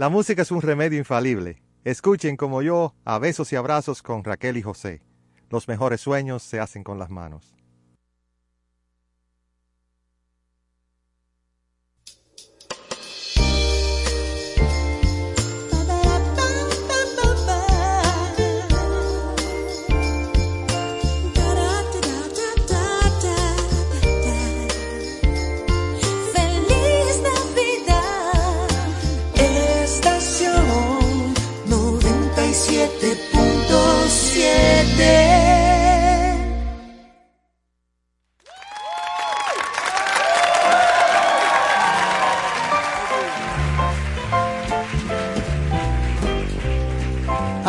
La música es un remedio infalible. Escuchen como yo a besos y abrazos con Raquel y José. Los mejores sueños se hacen con las manos.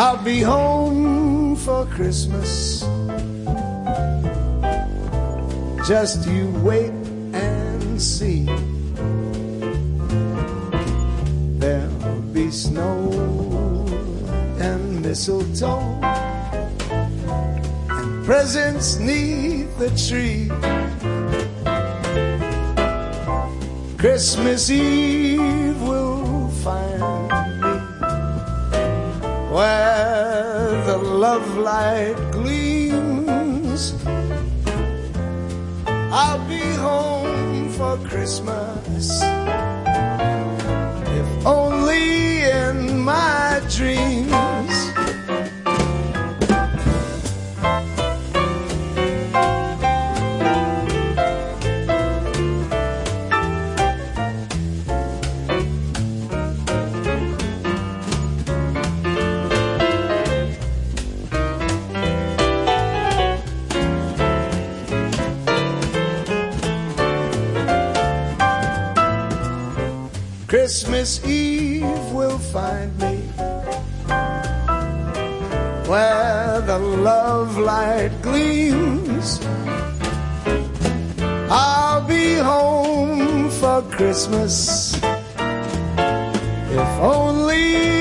I'll be home for Christmas. Just you wait and see. There'll be snow mistletoe and presents neath the tree. Christmas Eve will find me where the love light gleams. I'll be home for Christmas, if only in my dreams. Christmas Eve will find me where the love light gleams. I'll be home for Christmas, if only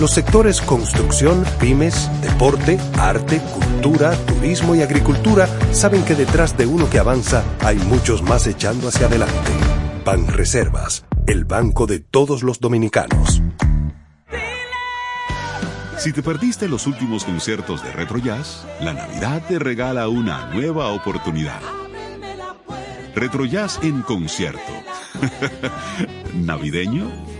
Los sectores construcción, pymes, deporte, arte, cultura, turismo y agricultura saben que detrás de uno que avanza hay muchos más echando hacia adelante. Banreservas, el banco de todos los dominicanos. Si te perdiste los últimos conciertos de Retro Jazz, la Navidad te regala una nueva oportunidad. Retro Jazz en concierto. ¿Navideño?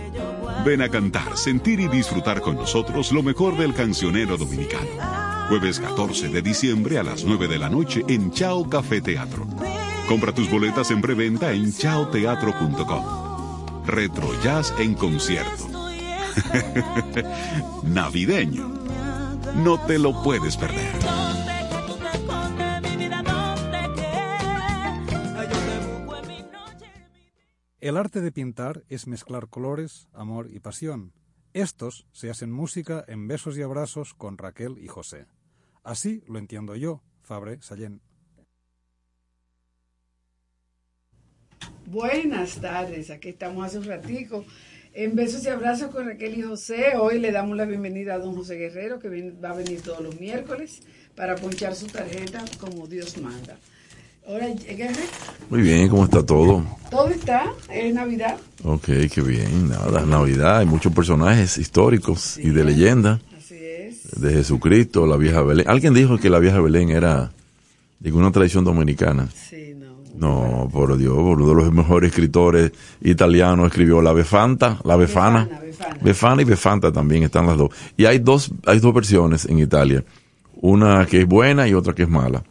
Ven a cantar, sentir y disfrutar con nosotros lo mejor del cancionero dominicano. Jueves 14 de diciembre a las 9 de la noche en Chao Café Teatro. Compra tus boletas en preventa en chaoteatro.com. Retro Jazz en concierto. Navideño. No te lo puedes perder. El arte de pintar es mezclar colores, amor y pasión. Estos se hacen música en besos y abrazos con Raquel y José. Así lo entiendo yo, Fabre Sallén. Buenas tardes, aquí estamos hace un ratico en Besos y Abrazos con Raquel y José. Hoy le damos la bienvenida a don José Guerrero, que va a venir todos los miércoles para ponchar su tarjeta como Dios manda. Hola. Muy bien, ¿cómo está todo? Todo está, es Navidad. Ok, qué bien, nada, Navidad, hay muchos personajes históricos y de leyenda. Así es. De Jesucristo, la vieja Belén. Alguien dijo que la vieja Belén era de una tradición dominicana. Sí, no. No, por Dios, uno de los mejores escritores italianos escribió La Befanta, La Befana. Befana, Befana. Befana y Befanta también están las dos. Y hay dos, hay dos versiones en Italia. Una que es buena y otra que es mala.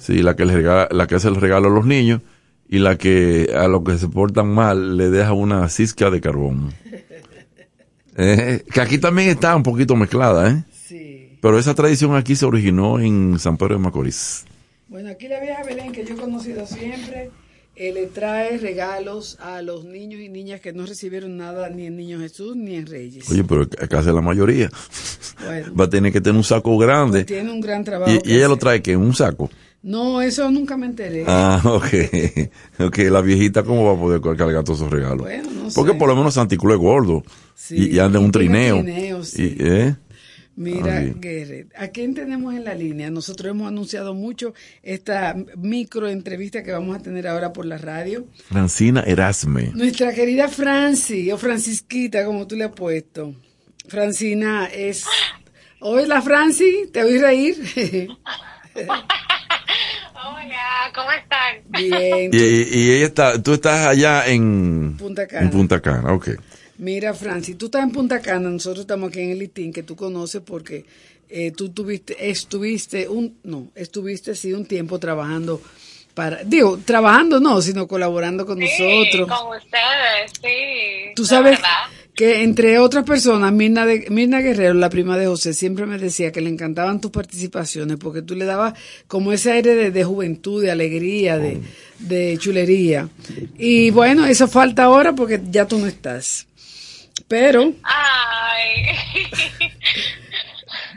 Sí, la que, les regala, la que hace el regalo a los niños y la que a los que se portan mal le deja una cisca de carbón. Eh, que aquí también está un poquito mezclada, ¿eh? Sí. Pero esa tradición aquí se originó en San Pedro de Macorís. Bueno, aquí la vieja Belén, que yo he conocido siempre, eh, le trae regalos a los niños y niñas que no recibieron nada ni en Niño Jesús ni en Reyes. Oye, pero acá hace la mayoría. Bueno. Va a tener que tener un saco grande. Tiene un gran trabajo. Y, ella lo trae que en un saco. No, eso nunca me enteré. Ah, ok. Ok, la viejita, ¿cómo va a poder cargar todos esos regalos? Bueno, no Porque sé. por lo menos Santiculo es gordo. Sí, y, y anda en un trineo. trineo, sí. Y, ¿eh? Mira, Ah. Guerre, ¿a quién tenemos en la línea? Nosotros hemos anunciado mucho esta micro entrevista que vamos a tener ahora por la radio. Francina Erasme. Nuestra querida Franci, o Francisquita, como tú le has puesto. Francina es... Hola, Franci, ¿te oí reír? Hola, ¿cómo están? Bien. Y, y- ella está, tú estás allá en Punta Cana. En Punta Cana, ok. Mira, Franci, tú estás en Punta Cana, nosotros estamos aquí en el ITIN, que tú conoces porque eh, tú tuviste, estuviste un, no, estuviste sí un tiempo trabajando para, digo, trabajando no, sino colaborando con Sí, nosotros. con ustedes, sí. Tú sabes verdad. Que entre otras personas, Mirna, de, Mirna Guerrero, la prima de José, siempre me decía que le encantaban tus participaciones porque tú le dabas como ese aire de, de juventud, de alegría, de, de chulería. Y bueno, eso falta ahora porque ya tú no estás. Pero, Ay.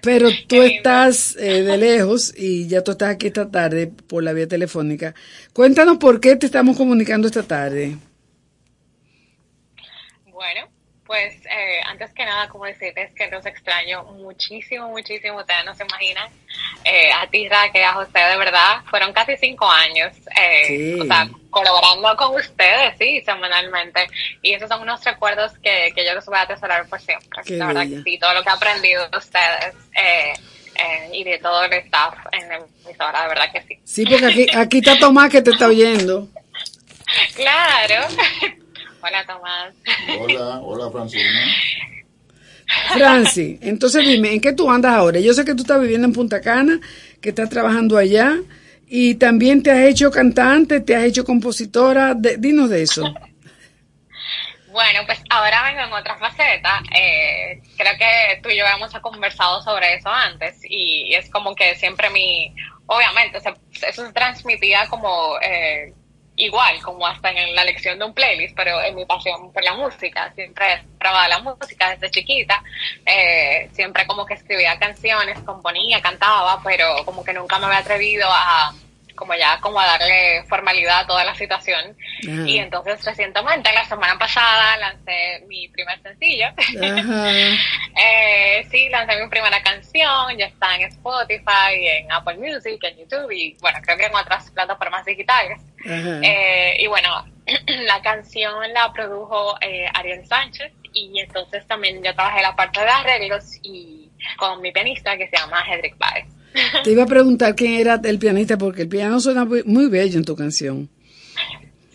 pero tú lindo. estás eh, de lejos y ya tú estás aquí esta tarde por la vía telefónica. Cuéntanos por qué te estamos comunicando esta tarde. Bueno, pues eh, antes que nada, como decirles que los extraño muchísimo, muchísimo. Ustedes no se imaginan. Eh, a ti, Raquel, a José, de verdad, fueron casi cinco años. Eh, Sí. O sea, colaborando con ustedes, sí, semanalmente. Y esos son unos recuerdos que, que yo los voy a atesorar por siempre. Qué la verdad bella. que sí, todo lo que he aprendido de ustedes eh, eh, y de todo el staff en la emisora, de verdad que sí. Sí, porque aquí, aquí está Tomás que te está oyendo. Claro. Hola, Tomás. Hola, hola Francina. Franci, entonces dime, ¿en qué tú andas ahora? Yo sé que tú estás viviendo en Punta Cana, que estás trabajando allá y también te has hecho cantante, te has hecho compositora. De- dinos de eso. Bueno, pues ahora vengo en otra faceta. Eh, creo que tú y yo hemos conversado sobre eso antes y es como que siempre mi, obviamente, eso se transmitía como eh, igual, como hasta en la lección de un playlist, pero en mi pasión por la música, siempre trabajaba la música desde chiquita, eh, siempre como que escribía canciones, componía, cantaba, pero como que nunca me había atrevido a como ya como a darle formalidad a toda la situación. Y entonces recientemente, la semana pasada, lancé mi primer sencillo. eh, sí, lancé mi primera canción, ya está en Spotify, en Apple Music, en YouTube y bueno, creo que en otras plataformas digitales. Eh, y bueno, la canción la produjo eh, Ariel Sánchez y entonces también yo trabajé la parte de arreglos y con mi pianista que se llama Hedrick Baez. Te iba a preguntar quién era el pianista porque el piano suena muy bello en tu canción.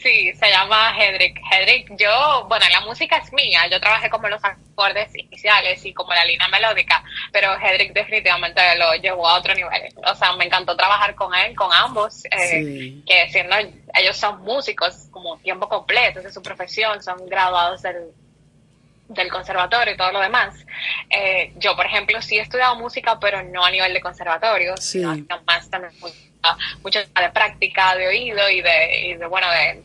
Sí, se llama Hedrick. Hedrick, yo, bueno, la música es mía, yo trabajé como los acordes iniciales y como la línea melódica, pero Hedrick definitivamente lo llevó a otro nivel. O sea, me encantó trabajar con él, con ambos, eh, que siendo ellos son músicos como tiempo completo, es su profesión, son graduados del del conservatorio y todo lo demás. Eh, yo, por ejemplo, sí he estudiado música, pero no a nivel de conservatorio, sino más también mucho de práctica, de oído y de, y de bueno, de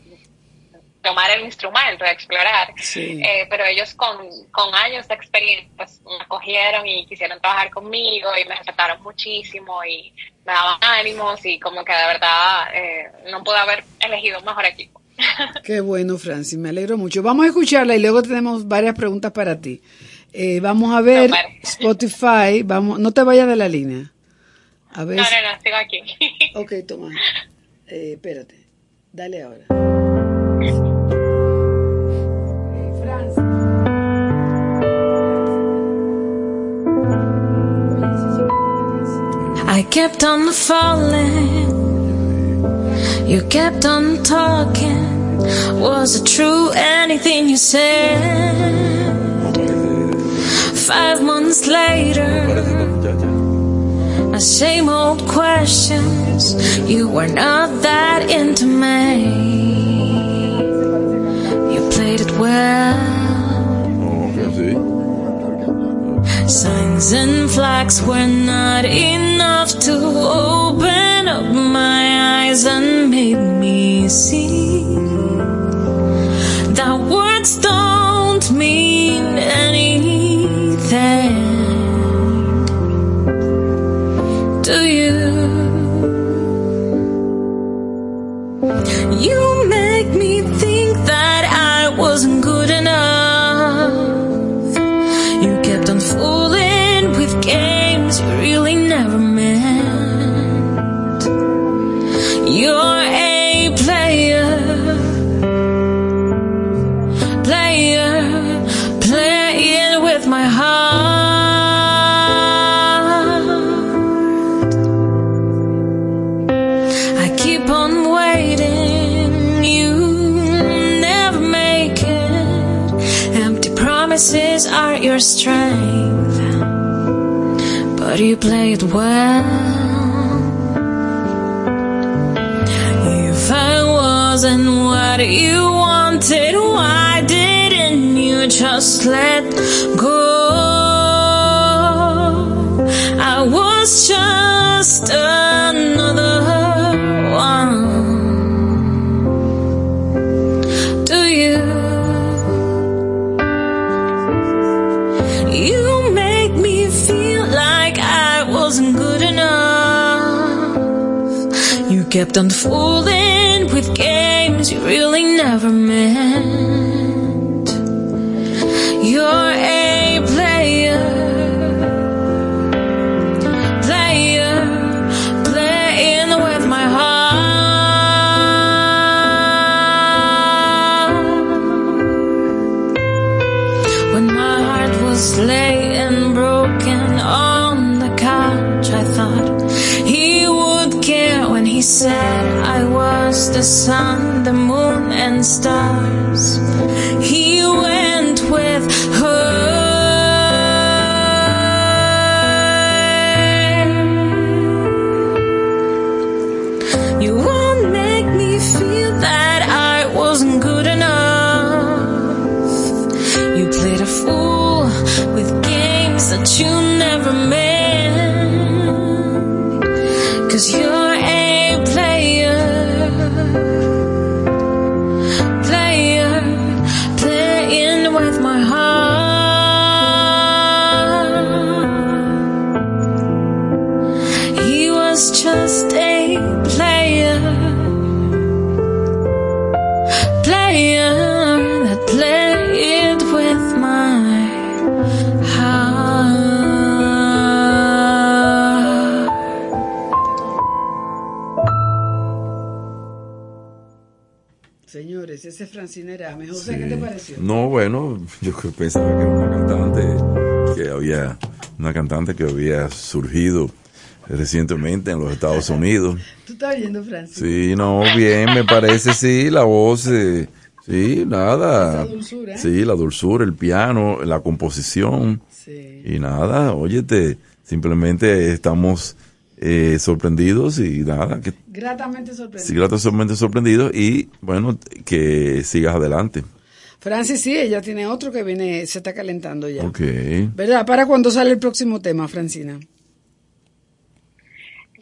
tomar el instrumento, de explorar. Eh, pero ellos con, con años de experiencia pues, me acogieron y quisieron trabajar conmigo y me respetaron muchísimo y me daban ánimos y como que de verdad eh, no pude haber elegido un mejor equipo. Qué bueno, Francis, me alegro mucho. Vamos a escucharla y luego tenemos varias preguntas para ti. Eh, vamos a ver Spotify, vamos, no te vayas de la línea. A ver. No, no, no, sigo aquí. ok, toma. Eh, espérate, dale ahora. I kept on falling You kept on talking. Was it true anything you said? Five months later, the same old questions. You were not that into me. You played it well. Signs and flags were not enough to open up my eyes and made me see that words don't mean anything. On waiting, you never make it. Empty promises are your strength, but you play it well. If I wasn't what you wanted, why didn't you just let go? I was just another one. Do you? You make me feel like I wasn't good enough. You kept on fooling with games you really never meant. Said I was the sun, the moon, and stars. No, bueno, yo pensaba que era una cantante que había, una cantante que había surgido recientemente en los Estados Unidos. ¿Tú estás oyendo, Francine? Sí, no, bien, me parece, sí, la voz, eh, sí, nada. Esa dulzura. Sí, la dulzura, el piano, la composición. Y nada, óyete, simplemente estamos eh, sorprendidos y nada, que Gratamente sorprendido. sí, gratamente sorprendidos y bueno, que sigas adelante. Francis, sí, ella tiene otro que viene, se está calentando ya. Ok. ¿Verdad? ¿Para cuándo sale el próximo tema, Francina?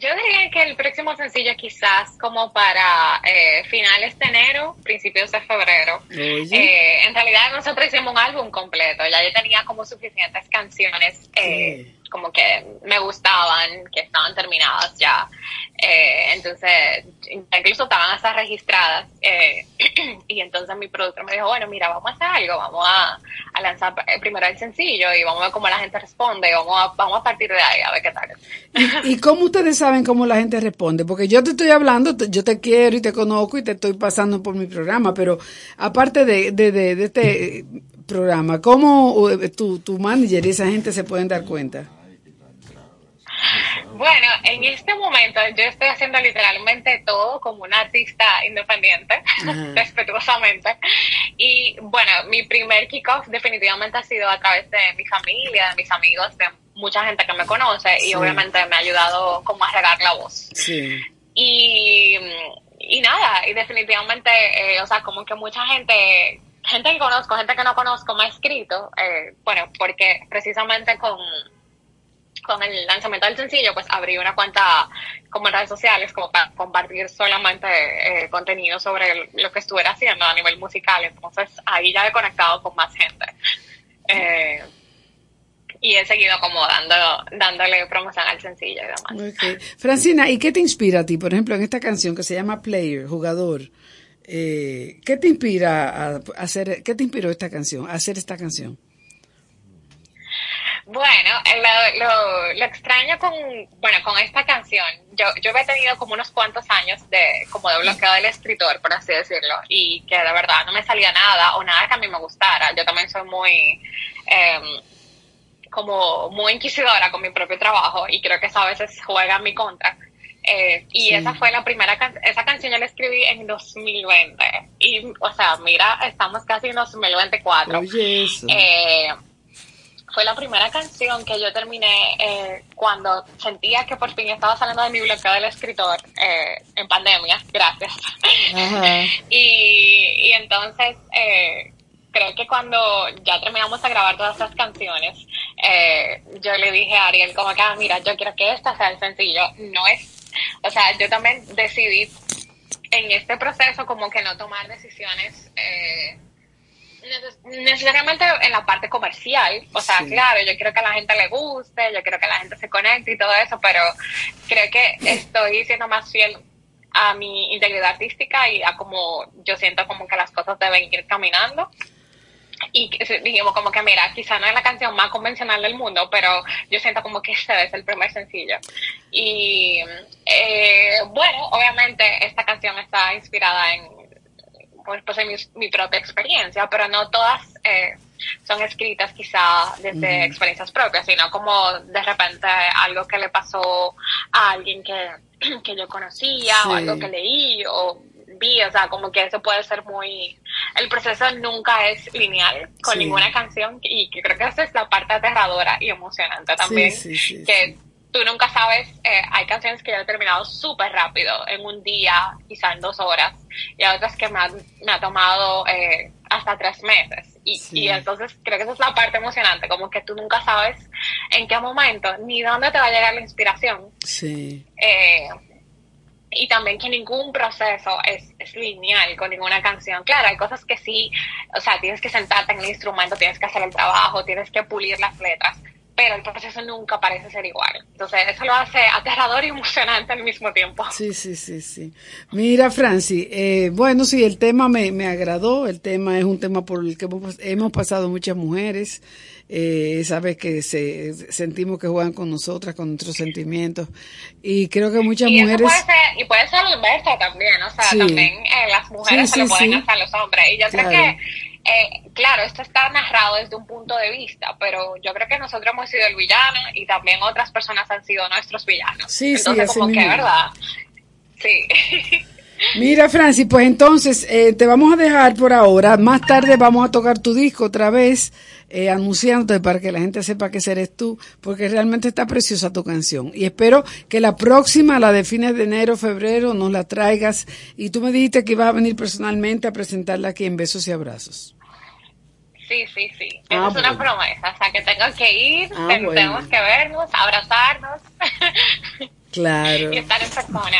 Yo diría que el próximo sencillo quizás como para eh, finales de enero, principios de febrero. Eh, en realidad nosotros hicimos un álbum completo, ya yo tenía como suficientes canciones eh, como que me gustaban, que estaban terminadas ya. Eh, entonces, incluso estaban hasta registradas. eh, y entonces mi productor me dijo, bueno, mira, vamos a hacer algo, vamos a, lanzar primero el sencillo y vamos a ver cómo la gente responde y vamos a, partir de ahí a ver qué tal. ¿Y cómo ustedes saben cómo la gente responde? Porque yo te estoy hablando, yo te quiero y te conozco y te estoy pasando por mi programa, pero aparte de, de, de, de este programa, ¿cómo eh, tu, tu manager y esa gente se pueden dar cuenta? Bueno, en este momento yo estoy haciendo literalmente todo como una artista independiente, respetuosamente. Y bueno, mi primer kickoff definitivamente ha sido a través de mi familia, de mis amigos, de mucha gente que me conoce y obviamente me ha ayudado como a regar la voz. Sí. Y, y nada, y definitivamente, eh, o sea, como que mucha gente, gente que conozco, gente que no conozco, me ha escrito, eh, bueno, porque precisamente con, con el lanzamiento del sencillo, pues abrí una cuenta como en redes sociales, como para compartir solamente eh, contenido sobre lo que estuviera haciendo a nivel musical. Entonces ahí ya he conectado con más gente. Eh, y he seguido como dando, dándole promoción al sencillo y demás. Francina, ¿y qué te inspira a ti, por ejemplo, en esta canción que se llama Player, jugador? Eh, ¿Qué te inspira a hacer, qué te inspiró esta canción, a hacer esta canción? Bueno, eh, lo, lo, lo extraño con, bueno, con esta canción, yo, yo había tenido como unos cuantos años de, como de bloqueo del escritor, por así decirlo, y que de verdad no me salía nada o nada que a mí me gustara. Yo también soy muy, em, como muy inquisidora con mi propio trabajo y creo que eso a veces juega en mi contra. Eh, y Sí. esa fue la primera can- esa canción yo la escribí en 2020 y o sea mira estamos casi en 2024 Oye, eso. Eh, fue la primera canción que yo terminé eh, cuando sentía que por fin estaba saliendo de mi bloqueo del escritor eh, en pandemia. Gracias. Y, y entonces eh, creo que cuando ya terminamos de grabar todas estas canciones, eh, yo le dije a Ariel como que, ah, mira, yo quiero que esta sea el sencillo. No es, o sea, yo también decidí en este proceso como que no tomar decisiones eh, necesariamente en la parte comercial. O sea, Sí. claro, yo quiero que a la gente le guste, yo quiero que la gente se conecte y todo eso, pero creo que estoy siendo más fiel a mi integridad artística y a como yo siento como que las cosas deben ir caminando. Y dijimos como que, mira, quizá no es la canción más convencional del mundo, pero yo siento como que este es el primer sencillo. Y eh, bueno, obviamente esta canción está inspirada en, pues, pues en mi, mi propia experiencia, pero no todas eh, son escritas quizá desde experiencias propias, sino como de repente algo que le pasó a alguien que, que yo conocía o algo que leí o vi, o sea, como que eso puede ser muy... El proceso nunca es lineal con Sí. ninguna canción y que creo que esa es la parte aterradora y emocionante también, sí, que tú nunca sabes, eh, hay canciones que yo he terminado súper rápido, en un día, quizá en dos horas, y hay otras que me, ha tomado eh, hasta tres meses. Y, Sí. y entonces creo que esa es la parte emocionante, como que tú nunca sabes en qué momento ni dónde te va a llegar la inspiración. Sí. Eh, y también que ningún proceso es, es lineal con ninguna canción. Claro, hay cosas que sí, o sea, tienes que sentarte en el instrumento, tienes que hacer el trabajo, tienes que pulir las letras, pero el proceso nunca parece ser igual. Entonces, eso lo hace aterrador y emocionante al mismo tiempo. Sí, sí, sí, sí. Mira, Franci, eh, bueno, sí, el tema me, me agradó. El tema es un tema por el que hemos, hemos pasado muchas mujeres. Eh, sabes que se, sentimos que juegan con nosotras, con nuestros sentimientos. Y creo que muchas y mujeres. puede ser, y puede ser inverso también, o sea, Sí. también eh, las mujeres Sí, se lo sí, pueden sí. hacer a los hombres. Y yo Claro. creo que, eh, claro, esto está narrado desde un punto de vista, pero yo creo que nosotros hemos sido el villano y también otras personas han sido nuestros villanos. Sí, sí, Entonces, como que, mismo. ¿verdad? Sí. Mira, Francis, pues entonces eh, te vamos a dejar por ahora. Más tarde vamos a tocar tu disco otra vez, eh, anunciándote para que la gente sepa que eres tú, porque realmente está preciosa tu canción. Y espero que la próxima, la de fines de enero, febrero, nos la traigas. Y tú me dijiste que ibas a venir personalmente a presentarla aquí en Besos y Abrazos. Sí, sí, sí. Ah, Esa es una bueno. promesa. O sea, que tengo que ir, Ah, ten- bueno. tenemos que vernos, abrazarnos Claro. y estar en persona.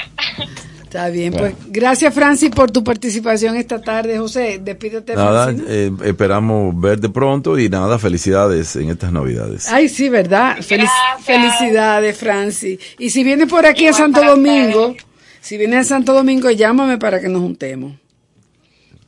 Está bien, Bueno. pues gracias Francis por tu participación esta tarde. José, despídete. Nada, eh, esperamos verte pronto y nada, felicidades en estas navidades. Ay, sí, ¿verdad? Felic- Gracias. felicidades, Franci. Y si vienes por aquí a Santo Domingo, ustedes. si vienes a Santo Domingo, llámame para que nos juntemos.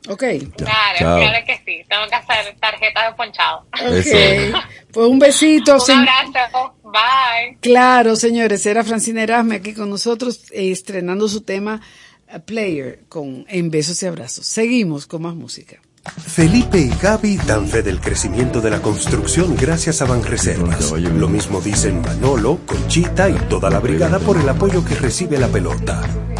Ok. Claro, Chao. claro que sí. Tengo que hacer tarjeta de ponchado. Ok. Pues un besito. Un abrazo. Bye. Claro, señores, era Francina Erasme aquí con nosotros, eh, estrenando su tema eh, Player con En Besos y Abrazos. Seguimos con más música. Felipe y Gaby dan fe del crecimiento de la construcción gracias a Banreservas. Lo mismo dicen Manolo, Conchita y toda la brigada por el apoyo que recibe la pelota.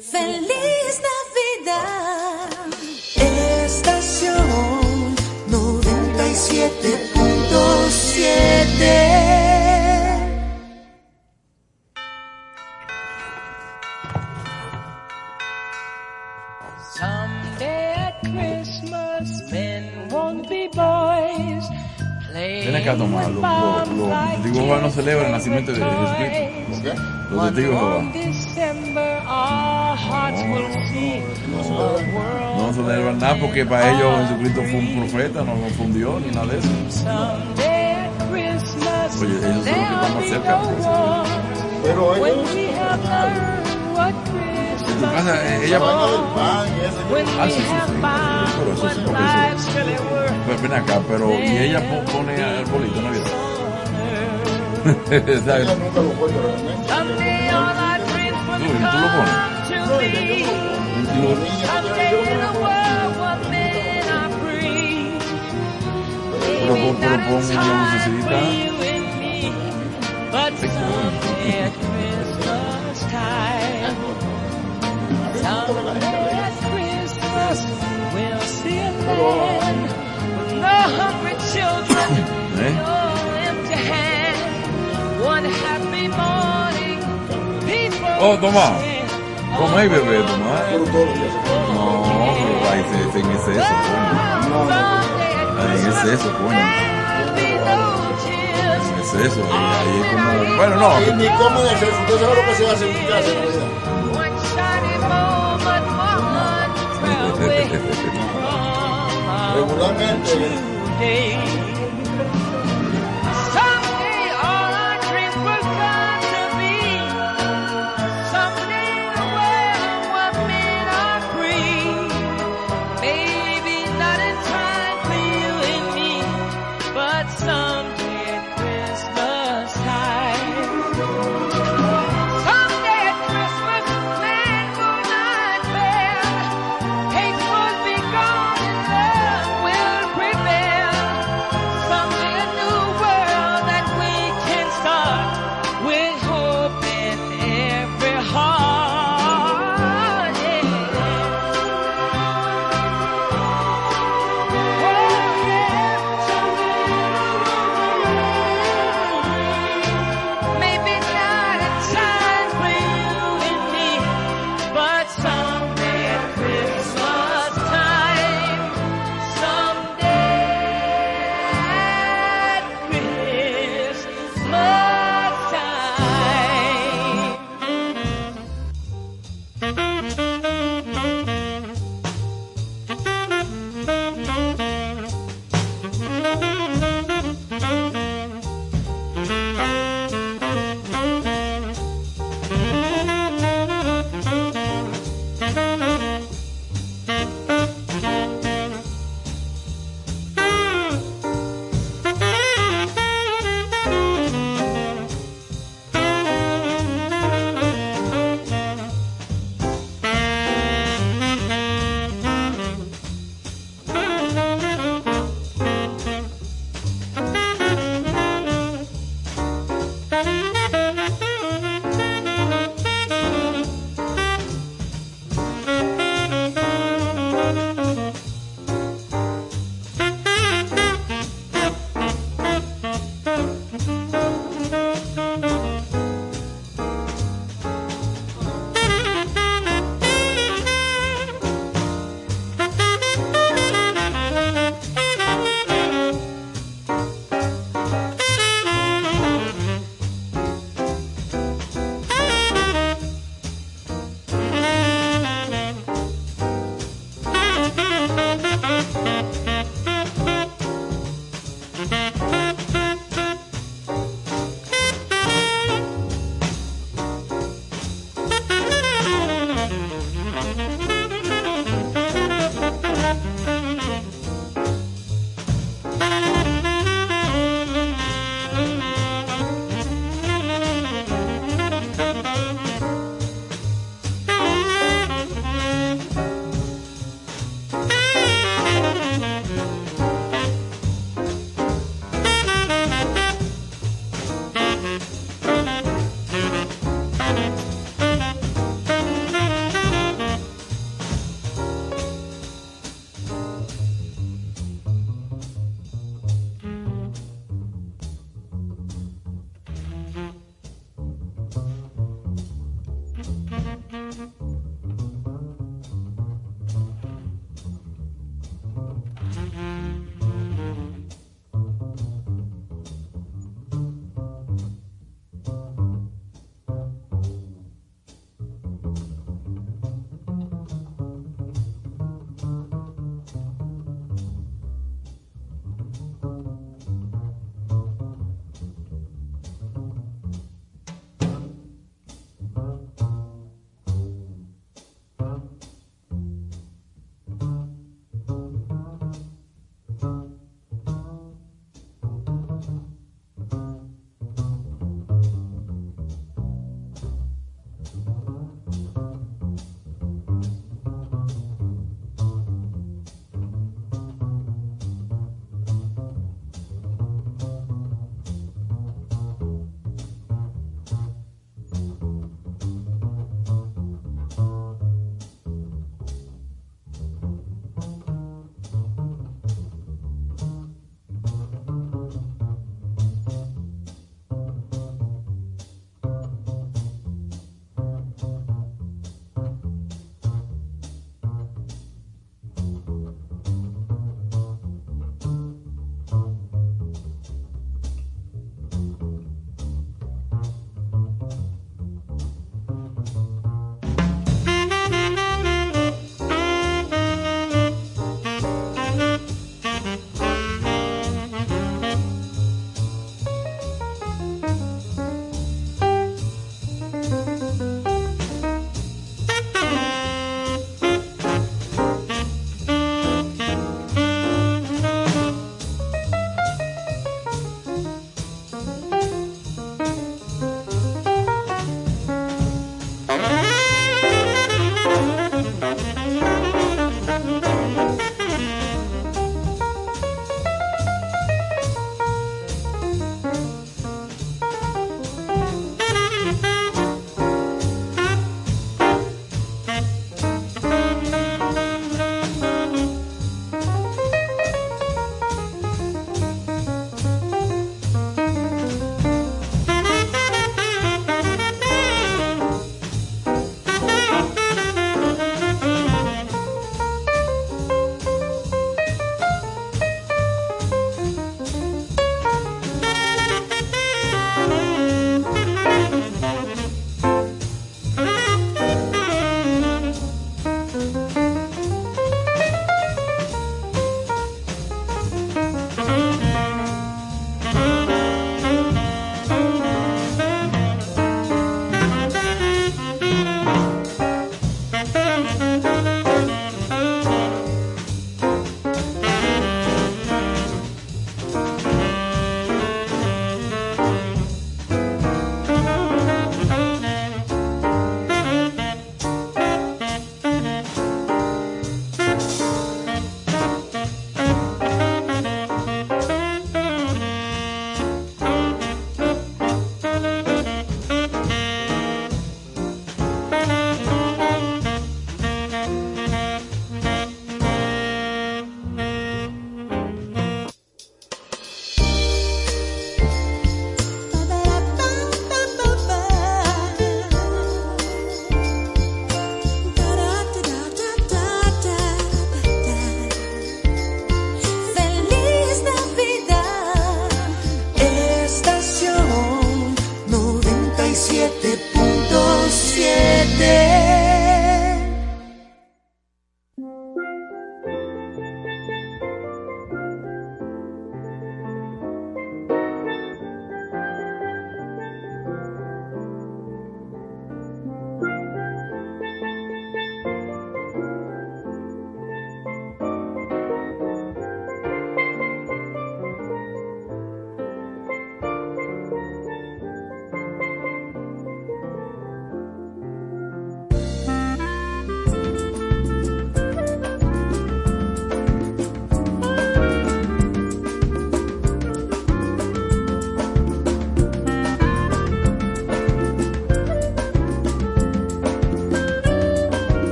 Feliz Navidad. Estación 97.7 Ven acá, Tomás, los, los, los testigos Jehová no celebran el nacimiento de Jesucristo. Los testigos Jehová world. no celebran nada porque para ellos Jesucristo fue un profeta, no fue un Dios ni nada de eso. Someday at Christmas, Oye, ellos son los que están más cerca. Pero ellos, Christmas casa, eh, ella... sí. found Pero eso ven acá, pero... ¿Y ella po- pone el bolito en Navidad? Tú, ¿y tú lo pones? Pero pon, pero pon una. Los días. No, pero ahí se, se en exceso, coño. someday at Ahí en Christmas, exceso, coño. there'll be no tears. En exceso. Ahí, ahí es como... Bueno, no. Y ni comen eso. Usted sabe lo que se hace en casa en Regularmente.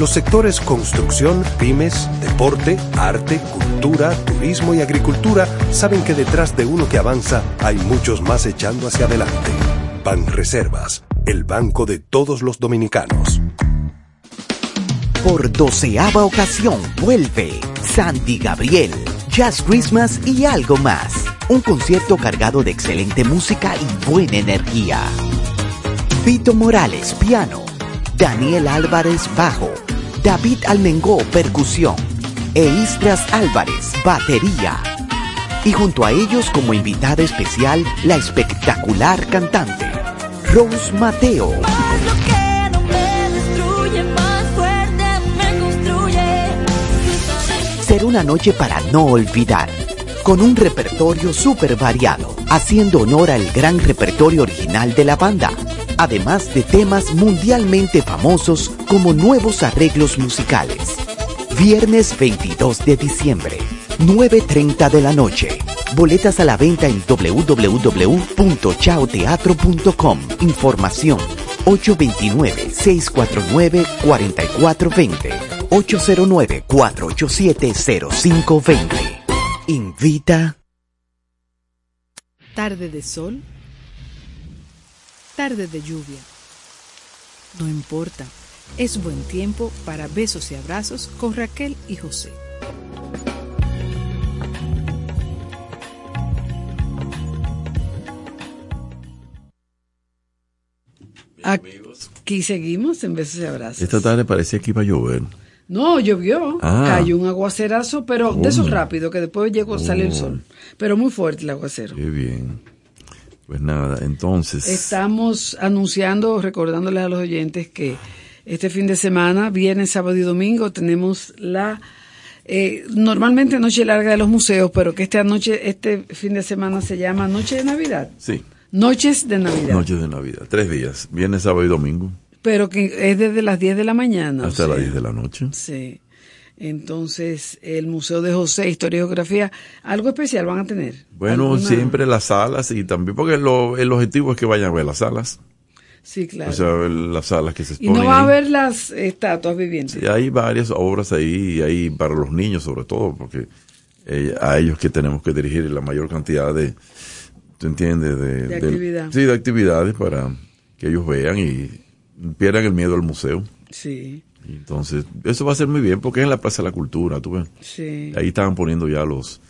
Los sectores construcción, pymes, deporte, arte, cultura, turismo y agricultura saben que detrás de uno que avanza hay muchos más echando hacia adelante. Banreservas, el banco de todos los dominicanos. Por doceava ocasión vuelve Sandy Gabriel, Jazz Christmas y algo más. Un concierto cargado de excelente música y buena energía. Vito Morales, piano. Daniel Álvarez, bajo. David Almengó, percusión. E Istras Álvarez, batería. Y junto a ellos como invitada especial, la espectacular cantante, Rose Mateo. Será una noche para no olvidar, con un repertorio súper variado, haciendo honor al gran repertorio original de la banda, además de temas mundialmente famosos como nuevos arreglos musicales. Viernes 22 de diciembre, 9.30 de la noche. Boletas a la venta en www.chaoteatro.com. Información 829-649-4420. 809-487-0520. Invita. Tarde de sol, tarde de lluvia. No importa, es buen tiempo para besos y abrazos con Raquel y José. Aquí seguimos en besos y abrazos. Esta tarde parecía que iba a llover. No, llovió, Ah. cayó un aguacerazo, pero de esos Oh. rápido, que después llegó, sale el Oh. sol. Pero muy fuerte el aguacero. Qué bien. Pues nada, entonces. Estamos anunciando, recordándoles a los oyentes que este fin de semana, viernes, sábado y domingo, tenemos la eh, normalmente noche larga de los museos, pero que esta noche, este fin de semana se llama Noche de Navidad. Sí, Noches de Navidad. noches de Navidad. Tres días. Viernes, sábado y domingo. Pero que es desde las 10 de la mañana. o hasta las sea, 10 de la noche. Sí. Entonces, el Museo de José, Historia y Geografía, algo especial van a tener. Bueno, ¿Alguna? siempre las salas y también, porque lo- el objetivo es que vayan a ver las salas. Sí, claro. O sea, ver las salas que se y exponen. no va a ahí. haber las estatuas vivientes. Sí, hay varias obras ahí, y hay para los niños sobre todo, porque eh, a ellos que tenemos que dirigir la mayor cantidad de, ¿tú entiendes? De, De actividad. sí, de actividades para que ellos vean y pierdan el miedo al museo. Sí, Y entonces, eso va a ser muy bien porque es en la Plaza de la Cultura, tú ves. sí. Ahí estaban poniendo ya los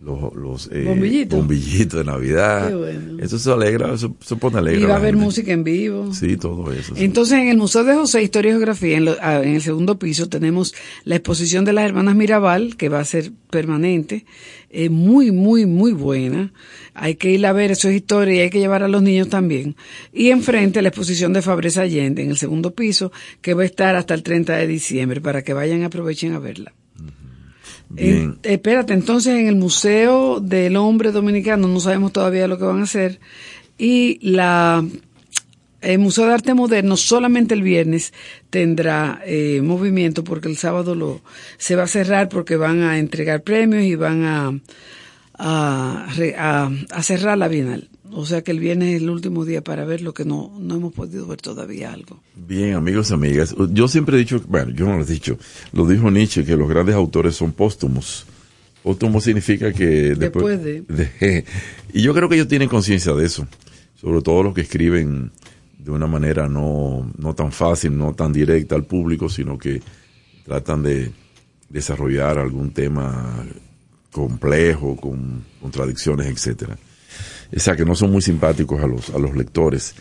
los, los eh, Bombillitos. bombillitos de Navidad. Qué bueno. Eso se alegra, eso se pone alegre. Y va a haber gente. música en vivo. Sí, todo eso. sí. Entonces, en el Museo de José, Historia y Geografía, en, lo- ah, en el segundo piso, tenemos la exposición de las hermanas Mirabal, que va a ser permanente, eh, muy, muy, muy buena. Hay que ir a ver, eso es historia y hay que llevar a los niños también. Y enfrente la exposición de Fabres Allende, en el segundo piso, que va a estar hasta el 30 de diciembre, para que vayan y aprovechen a verla. Eh, espérate, entonces en el Museo del Hombre Dominicano no sabemos todavía lo que van a hacer. Y la el Museo de Arte Moderno solamente el viernes tendrá eh, movimiento porque el sábado lo se va a cerrar porque van a entregar premios y van a, a, a- a cerrar la Bienal. O sea que el viernes es el último día para ver lo que no, no hemos podido ver todavía algo. Bien, amigos y amigas. Yo siempre he dicho, bueno, yo no lo he dicho, lo dijo Nietzsche, que los grandes autores son póstumos. Póstumo significa que después, Después de- Y yo creo que ellos tienen conciencia de eso. Sobre todo los que escriben de una manera no, no tan fácil, no tan directa al público, sino que tratan de desarrollar algún tema complejo, con contradicciones, etcétera. O sea, que no son muy simpáticos a los, a los lectores.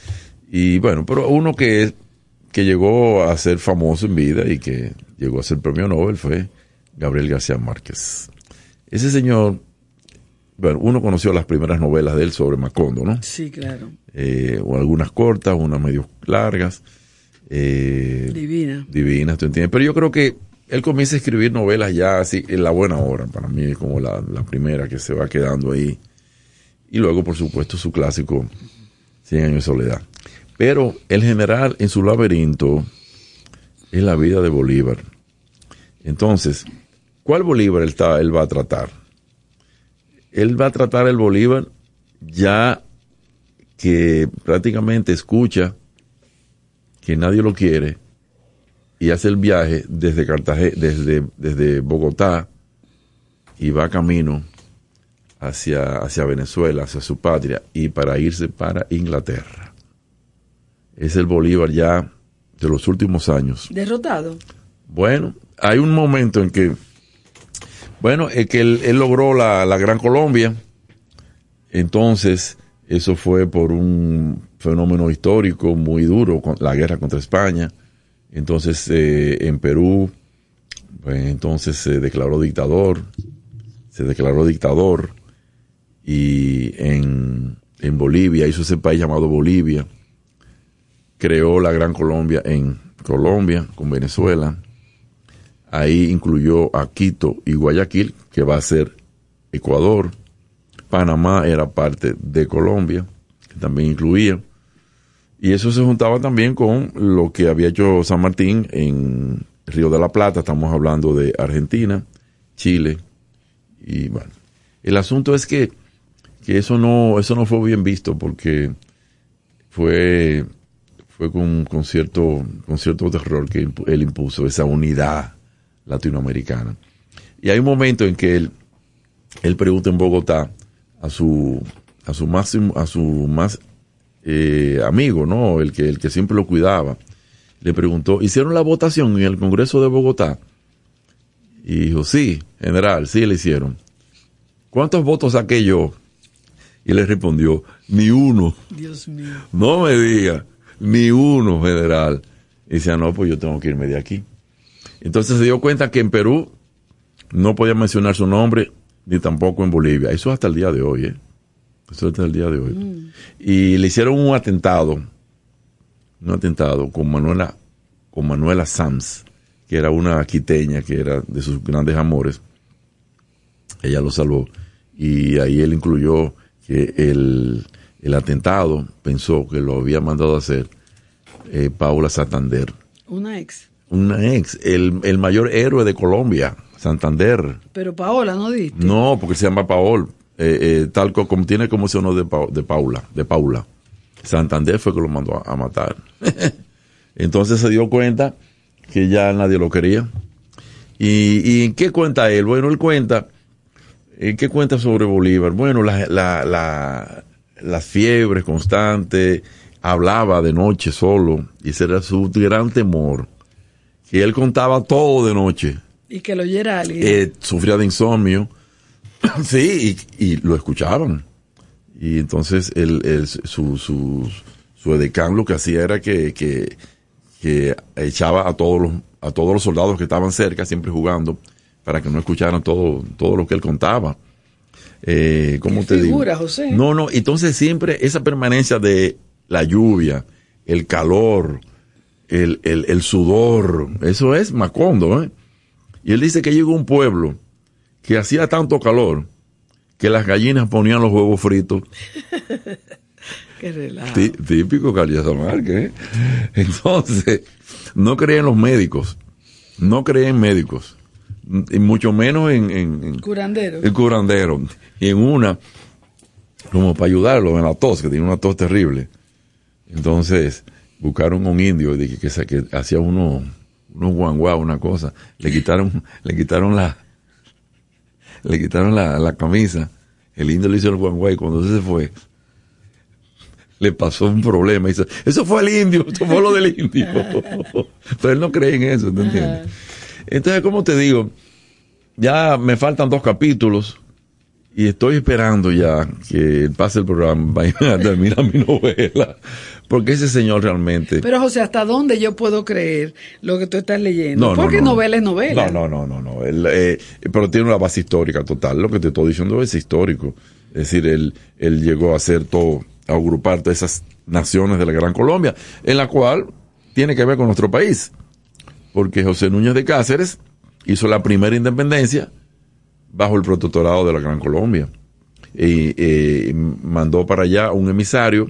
Y bueno, pero uno que, que llegó a ser famoso en vida y que llegó a ser premio Nobel fue Gabriel García Márquez. Ese señor, bueno, uno conoció las primeras novelas de él sobre Macondo, ¿no? Sí, claro. Eh, o algunas cortas, unas medio largas. eh, Divina. divinas, ¿tú entiendes? Pero yo creo que él comienza a escribir novelas ya así, en la buena hora, para mí es como la, la primera que se va quedando ahí. Y luego, por supuesto, su clásico, Cien años de soledad. Pero el general en su laberinto es la vida de Bolívar. Entonces, ¿cuál Bolívar él, está- él va a tratar? Él va a tratar el Bolívar ya que prácticamente escucha que nadie lo quiere y hace el viaje desde Cartagena, desde, desde Bogotá y va camino hacia, hacia Venezuela, hacia su patria y para irse para Inglaterra. Es el Bolívar ya de los últimos años. Derrotado. Bueno, hay un momento en que, bueno, es que él, él logró la, la Gran Colombia, entonces eso fue por un fenómeno histórico muy duro, con la guerra contra España, entonces eh, en Perú, pues, entonces se declaró dictador, se declaró dictador, y en, en Bolivia, hizo ese país llamado Bolivia, creó la Gran Colombia en Colombia, con Venezuela, ahí incluyó a Quito y Guayaquil, que va a ser Ecuador, Panamá era parte de Colombia, que también incluía, y eso se juntaba también con lo que había hecho San Martín en Río de la Plata, estamos hablando de Argentina, Chile, y bueno, el asunto es que, que eso no, eso no fue bien visto porque fue, fue con, con cierto, con cierto terror que él impuso esa unidad latinoamericana. Y hay un momento en que él, él pregunta en Bogotá a su, a su a su más eh, amigo, ¿no? El que, el que siempre lo cuidaba. Le preguntó, ¿hicieron la votación en el Congreso de Bogotá? Y dijo, sí, general, sí le hicieron. ¿Cuántos votos saqué yo? Y le respondió, ni uno. Dios mío. No me diga, ni uno, general. Y decía, no, pues yo tengo que irme de aquí. Entonces se dio cuenta que en Perú no podía mencionar su nombre, ni tampoco en Bolivia. Eso hasta el día de hoy, ¿eh? Eso hasta el día de hoy. Y le hicieron un atentado, un atentado con Manuela, con Manuela Sams, que era una quiteña, que era de sus grandes amores. Ella lo salvó. Y ahí él incluyó que el, el atentado pensó que lo había mandado a hacer eh, Paula Santander, Una ex. una ex, el, el mayor héroe de Colombia, Santander. Pero Paola, ¿no diste? No, porque se llama Paol, eh, eh, tal co- como tiene como ese honor de, Pa- de Paula, de Paula. Santander fue que lo mandó a, a matar. Entonces se dio cuenta que ya nadie lo quería. ¿Y, y en qué cuenta él? Bueno, él cuenta, ¿en qué cuenta sobre Bolívar? Bueno, la, la, la, las fiebres constantes, hablaba de noche solo, y ese era su gran temor, que él contaba todo de noche Y que lo oyera alguien. eh, sufría de insomnio. sí, y, y lo escuchaban. Y entonces el, el- su, su, su edecán lo que hacía era que, que, que echaba a todos los, a todos los soldados que estaban cerca, siempre jugando, para que no escucharan todo, todo lo que él contaba. Eh, ¿Cómo Qué te digo? figura, José. No, no, entonces siempre esa permanencia de la lluvia, el calor, el, el, el sudor, eso es Macondo, ¿eh? Y él dice que llegó a un pueblo que hacía tanto calor que las gallinas ponían los huevos fritos. Qué relajo. Tí- típico Márquez. ¿eh? Entonces, no creen en los médicos. No creen en médicos. Y mucho menos en, en, en- Curandero. el curandero. Y en una, como para ayudarlo en la tos, que tiene una tos terrible. Entonces, buscaron un indio que, que hacía uno, unos guanguá, una cosa. Le quitaron, le quitaron la, le quitaron la, la camisa. El indio le hizo el guanguá y cuando se fue, le pasó un problema. Y dice, eso fue el indio, eso fue lo del indio. Pero él no cree en eso, ¿te entiendes? Entonces, como te digo, ya me faltan dos capítulos y estoy esperando ya que pase el programa vaya a terminar mi novela. Porque ese señor realmente... Pero José, ¿hasta dónde yo puedo creer lo que tú estás leyendo? No, no, Porque no. novela es novela. No, no, no, no, no. Eh, pero tiene una base histórica total. Lo que te estoy diciendo es histórico. Es decir, él, él llegó a hacer todo, a agrupar todas esas naciones de la Gran Colombia, en la cual tiene que ver con nuestro país. Porque José Núñez de Cáceres hizo la primera independencia bajo el protectorado de la Gran Colombia. Y eh, mandó para allá un emisario,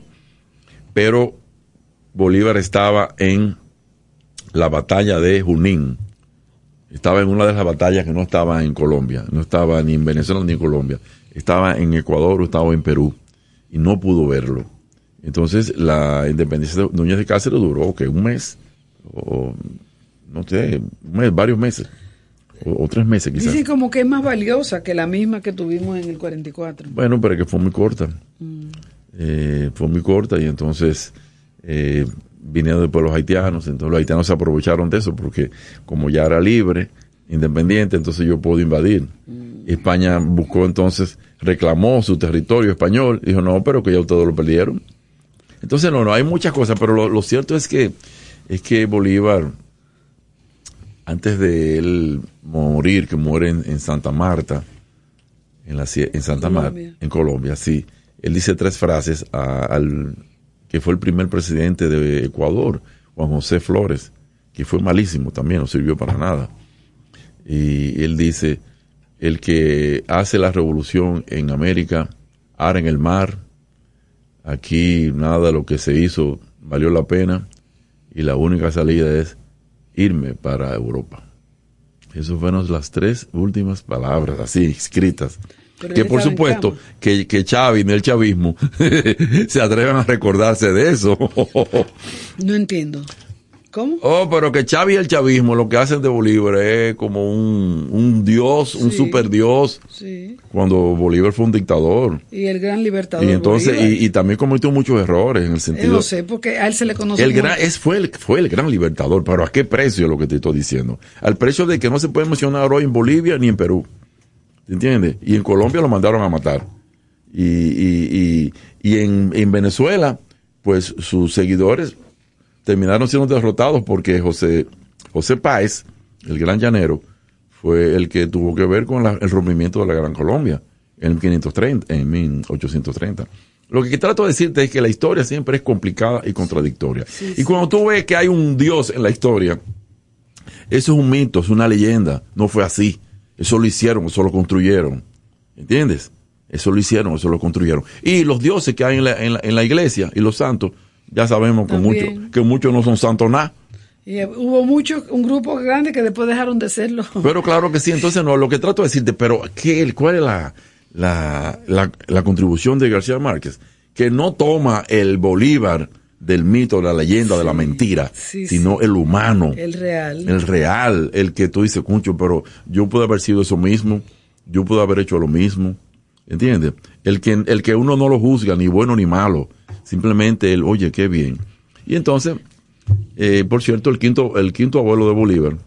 pero Bolívar estaba en la batalla de Junín. Estaba en una de las batallas que no estaba en Colombia, no estaba ni en Venezuela ni en Colombia. Estaba en Ecuador o estaba en Perú y no pudo verlo. Entonces la independencia de Núñez de Cáceres duró que un mes, o no sé, mes, varios meses, o, o tres meses quizás. Dicen como que es más valiosa que la misma que tuvimos en el 44. Bueno, pero que fue muy corta. Eh, fue muy corta y entonces eh, vinieron después los haitianos, entonces los haitianos se aprovecharon de eso porque como ya era libre, independiente, entonces yo puedo invadir. España buscó entonces, reclamó su territorio español, dijo no, pero que ya ustedes lo perdieron. Entonces no, no, hay muchas cosas, pero lo, lo cierto es que es que Bolívar, antes de él morir, que muere en, en Santa Marta, en, la, en Santa Marta, Colombia. en Colombia, sí, él dice tres frases a- al que fue el primer presidente de Ecuador, Juan José Flores, que fue malísimo también, no sirvió para nada. Y él dice, el que hace la revolución en América, ara en el mar, aquí nada de lo que se hizo valió la pena y la única salida es irme para Europa. Esas fueron las tres últimas palabras, así escritas. Pero que por supuesto que, que Chávez y el chavismo se atrevan a recordarse de eso. No entiendo. ¿Cómo? Oh, pero que Chávez y el chavismo lo que hacen de Bolívar es como un, un dios, un super dios, Sí. cuando Bolívar fue un dictador. Y el gran libertador. Y entonces, y, y también cometió muchos errores en el Eh, sentido. lo sé, porque a él se le conoce. El gran, es, fue, el, fue el gran libertador, pero ¿a qué precio lo que te estoy diciendo? Al precio de que no se puede mencionar hoy en Bolivia ni en Perú. ¿Te entiendes? Y en Colombia lo mandaron a matar. Y, y, y, y en, en Venezuela, pues sus seguidores terminaron siendo derrotados porque José, José Páez, el gran llanero, fue el que tuvo que ver con la- el rompimiento de la Gran Colombia en 1530, en 1830. Lo que trato de decirte es que la historia siempre es complicada y contradictoria. y cuando tú ves que hay un Dios en la historia, eso es un mito, es una leyenda, no fue así. Eso lo hicieron, eso lo construyeron. ¿Entiendes? Eso lo hicieron, eso lo construyeron. Y los dioses que hay en la, en la, en la iglesia y los santos, ya sabemos que muchos, que muchos no son santos nada. Y eh, hubo muchos, un grupo grande que después dejaron de serlo. Pero claro que sí, entonces no, lo que trato de decirte, pero ¿qué, ¿cuál es la, la, la, la contribución de García Márquez? Que no toma el Bolívar del mito, de la leyenda, de la mentira, sí, sino el humano, El real. el real, el que tú dices, Cuncho, pero yo pude haber sido eso mismo, yo pude haber hecho lo mismo, ¿entiendes? El que, el que uno no lo juzga, ni bueno ni malo, simplemente el, oye, qué bien. Y entonces, eh, por cierto, el quinto, el quinto abuelo de Bolívar,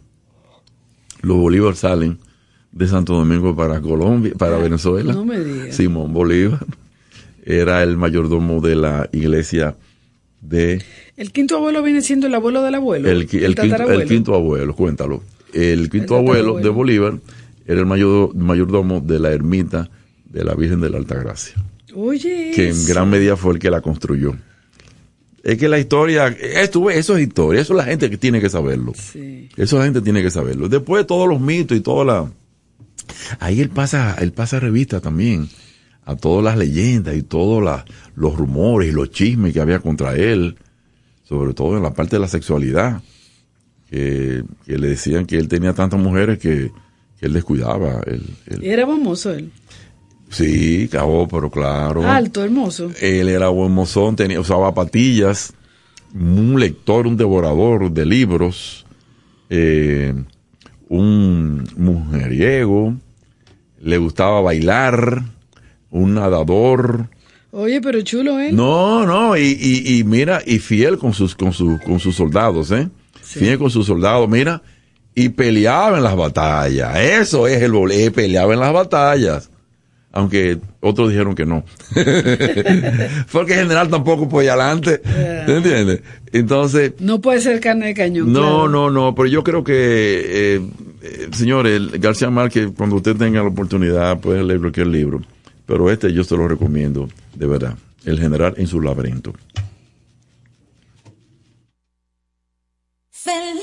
los Bolívar salen de Santo Domingo para Colombia, para Venezuela. no me digas. Simón Bolívar era el mayordomo de la iglesia de El quinto abuelo viene siendo el abuelo del abuelo. el, qui- el quinto, el quinto abuelo, cuéntalo. El quinto El abuelo de Bolívar era el mayor, mayordomo de la ermita de la Virgen de la Altagracia, Oye. que en gran medida fue el que la construyó. Es que la historia, esto, eso es historia, eso es la gente que tiene que saberlo. Sí. Eso la gente tiene que saberlo. Después de todos los mitos y toda la... Ahí él pasa, él pasa revista también a todas las leyendas y todos la- los rumores y los chismes que había contra él, sobre todo en la parte de la sexualidad, que, que le decían que él tenía tantas mujeres que, que él descuidaba. Él, él- era famoso él. Sí, cabo, pero claro. Alto, hermoso. Él era buen mozón, tenía, usaba patillas, un lector, un devorador de libros, eh, un mujeriego, le gustaba bailar, un nadador. Oye, pero chulo, ¿eh? No, no, y, y, y mira, y fiel con sus, con sus, con sus soldados, ¿eh? Fiel con sus soldados, mira, y peleaba en las batallas. Eso es el volé, peleaba en las batallas. Aunque otros dijeron que no. Porque el general tampoco puede adelante. ¿Te entiendes? Entonces, No puede ser carne de cañón. no, claro. no, no, pero yo creo que, eh, eh, señores, García Márquez, cuando usted tenga la oportunidad, puede leer cualquier libro. Pero este yo se lo recomiendo, de verdad. El general en su laberinto. Feliz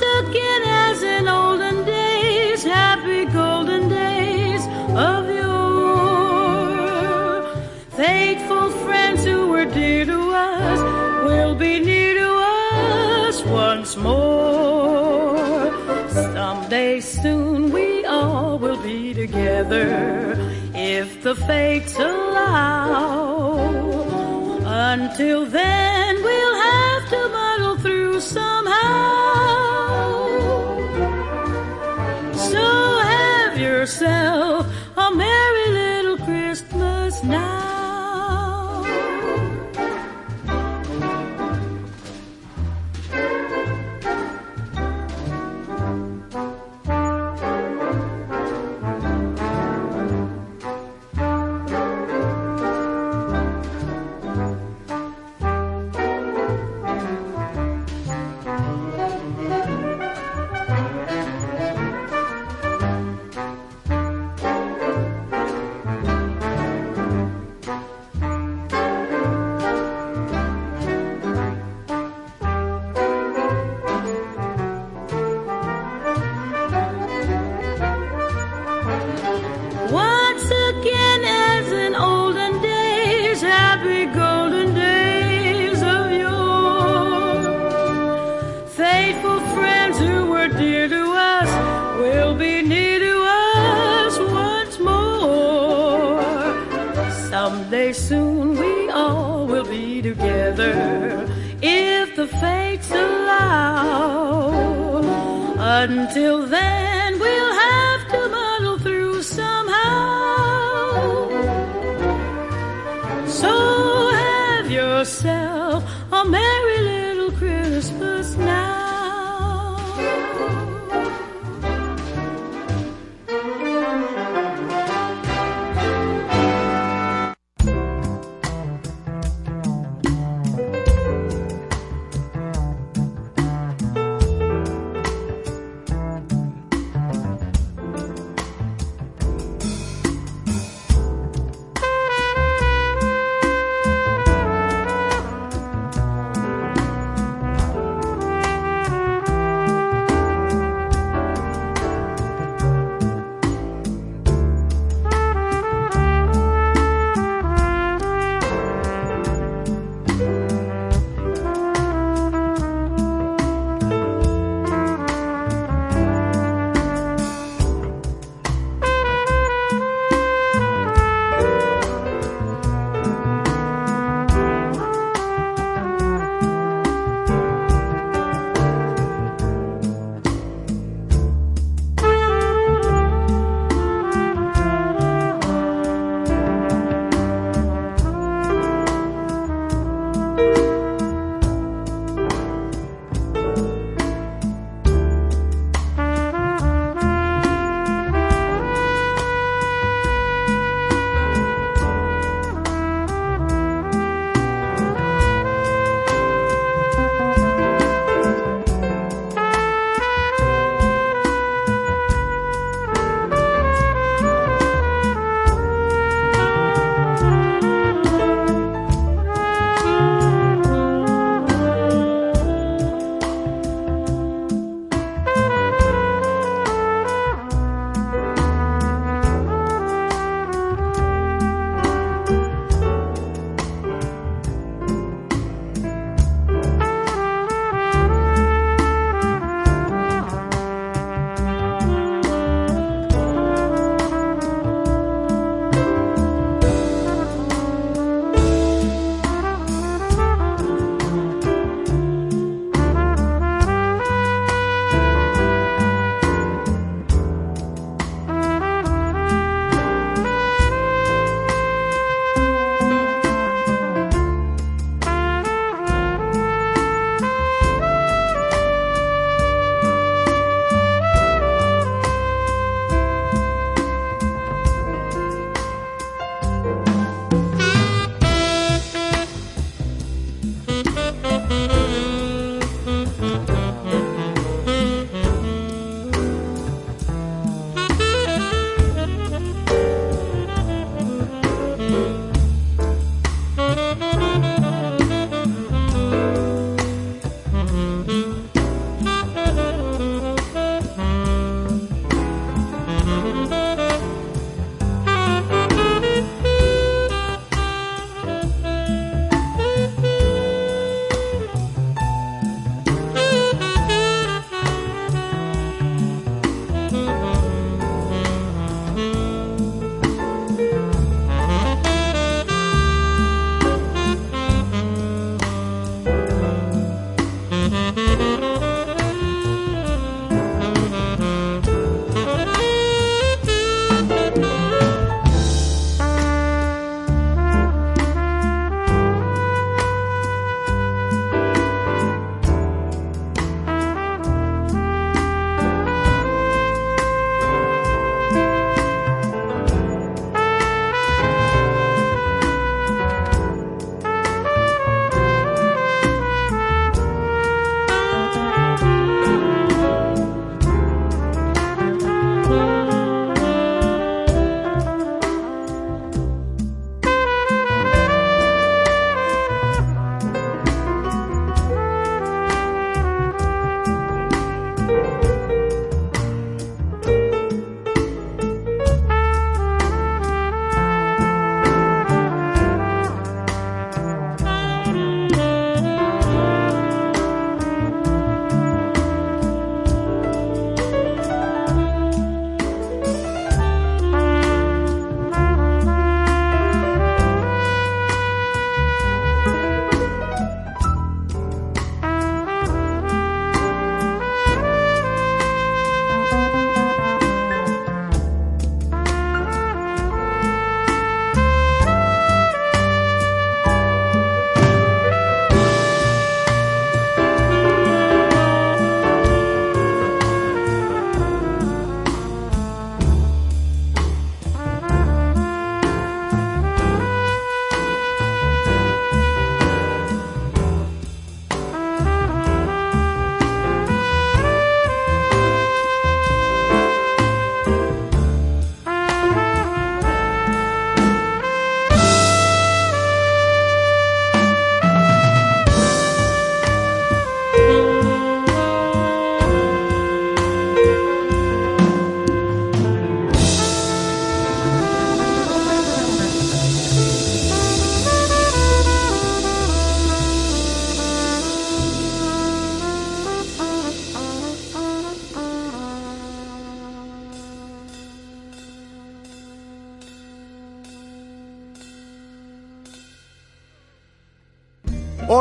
Again, as in olden days, happy golden days of yore. Faithful friends who were dear to us will be near to us once more. Someday soon we all will be together if the fates allow. Until then, we'll have to yourself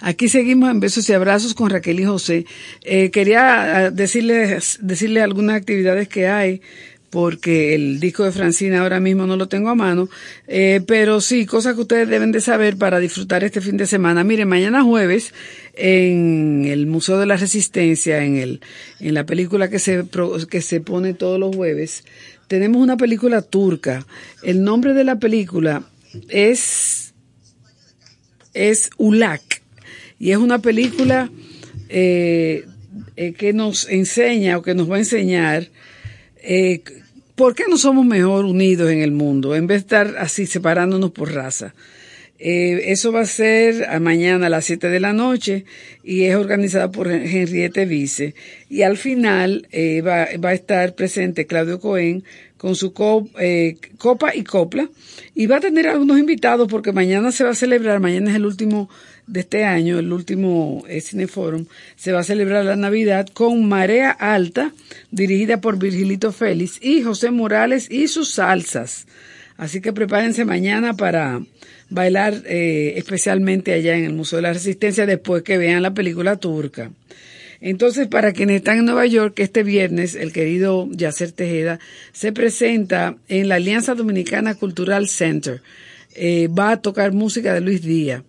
Aquí seguimos en besos y abrazos con Raquel y José. Eh, quería decirles, decirles algunas actividades que hay porque el disco de Francina ahora mismo no lo tengo a mano, eh, pero sí, cosas que ustedes deben de saber para disfrutar este fin de semana. Miren, mañana jueves en el Museo de la Resistencia, en el en la película que se que se pone todos los jueves, tenemos una película turca. El nombre de la película es es Ulak y es una película eh, eh, que nos enseña o que nos va a enseñar eh, por qué no somos mejor unidos en el mundo en vez de estar así separándonos por raza. Eh, eso va a ser mañana a las 7 de la noche y es organizada por Henriette Vice. Y al final va, va, a estar presente Claudio Cohen con su eh, copa y copla y va a tener algunos invitados porque mañana se va a celebrar, mañana es el último de este año, el último eh, Cineforum, se va a celebrar la Navidad con Marea Alta, dirigida por Virgilito Félix y José Morales y sus salsas. Así que prepárense mañana para bailar eh, especialmente allá en el Museo de la Resistencia después que vean la película turca. Entonces, para quienes están en Nueva York, este viernes el querido Yacer Tejeda se presenta en la Alianza Dominicana Cultural Center. Eh, va a tocar música de Luis Díaz.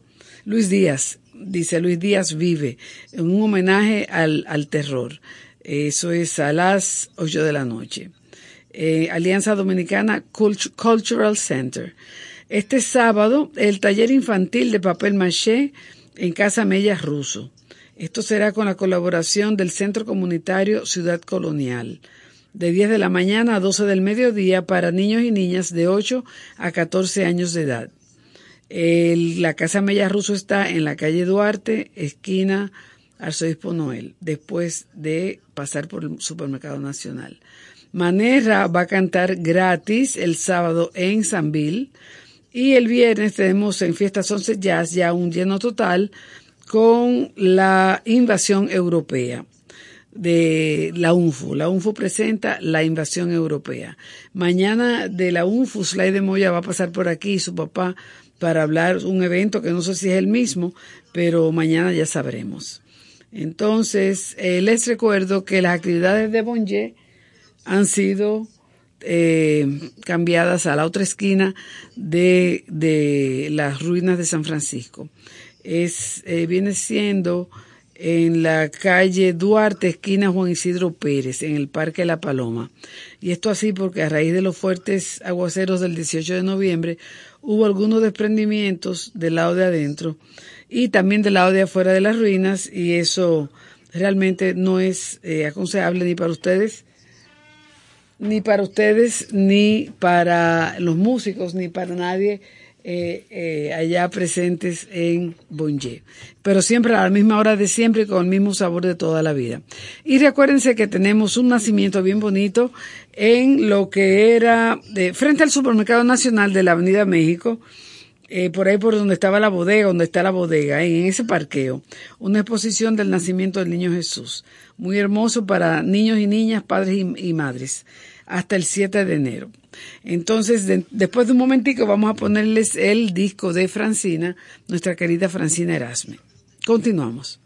Luis Díaz, dice Luis Díaz vive, un homenaje al, al terror. Eso es a las 8 de la noche. Eh, Alianza Dominicana Cult Cultural Center. Este sábado, el taller infantil de papel maché en Casa Mellas Ruso. Esto será con la colaboración del Centro Comunitario Ciudad Colonial, de 10 de la mañana a 12 del mediodía para niños y niñas de 8 a 14 años de edad. La Casa Mella Ruso está en la calle Duarte, esquina Arzobispo Noel, después de pasar por el Supermercado Nacional. Manera va a cantar gratis el sábado en Sanville y el viernes tenemos en Fiestas 11 Jazz ya un lleno total con la invasión europea de la UNFU. La UNFU presenta la invasión europea. Mañana de la UNFU, Slay de Moya va a pasar por aquí y su papá para hablar un evento que no sé si es el mismo, pero mañana ya sabremos. Entonces, eh, les recuerdo que las actividades de Bonje han sido eh, cambiadas a la otra esquina de, de las ruinas de San Francisco. Es, eh, viene siendo en la calle Duarte, esquina Juan Isidro Pérez, en el Parque La Paloma. Y esto así porque a raíz de los fuertes aguaceros del 18 de noviembre hubo algunos desprendimientos del lado de adentro y también del lado de afuera de las ruinas y eso realmente no es eh, aconsejable ni para ustedes ni para ustedes ni para los músicos ni para nadie eh, eh, allá presentes en Bonje. Pero siempre a la misma hora de siempre con el mismo sabor de toda la vida. Y recuérdense que tenemos un nacimiento bien bonito en lo que era de, frente al Supermercado Nacional de la Avenida México. Eh, por ahí por donde estaba la bodega, donde está la bodega, en ese parqueo, una exposición del nacimiento del niño Jesús. Muy hermoso para niños y niñas, padres y, y madres, hasta el 7 de enero. Entonces, de, después de un momentico vamos a ponerles el disco de Francina, nuestra querida Francina Erasme. Continuamos.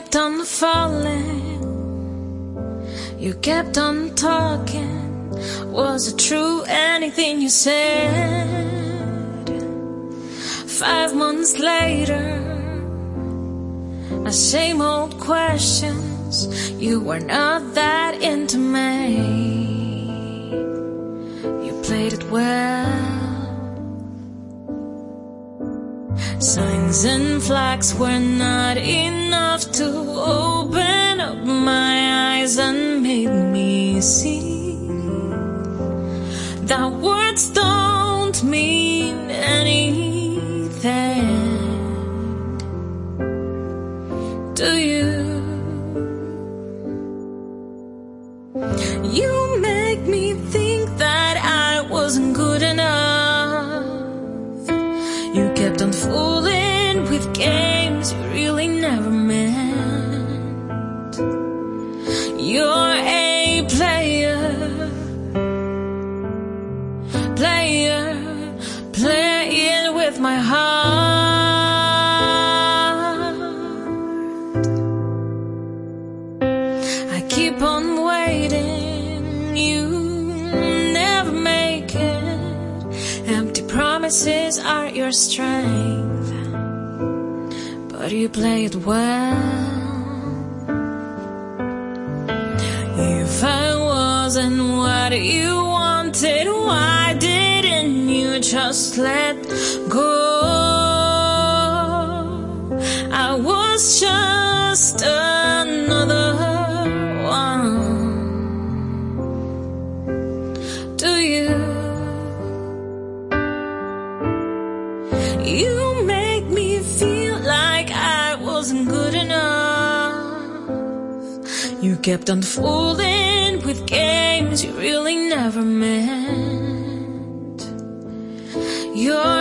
Kept on falling. You kept on talking. Was it true anything you said? Five months later, the same old questions. You were not that into me. You played it well. Signs and flags were not enough see that strength, but you play it well. You make me feel like I wasn't good enough. You kept on fooling with games you really never meant. You're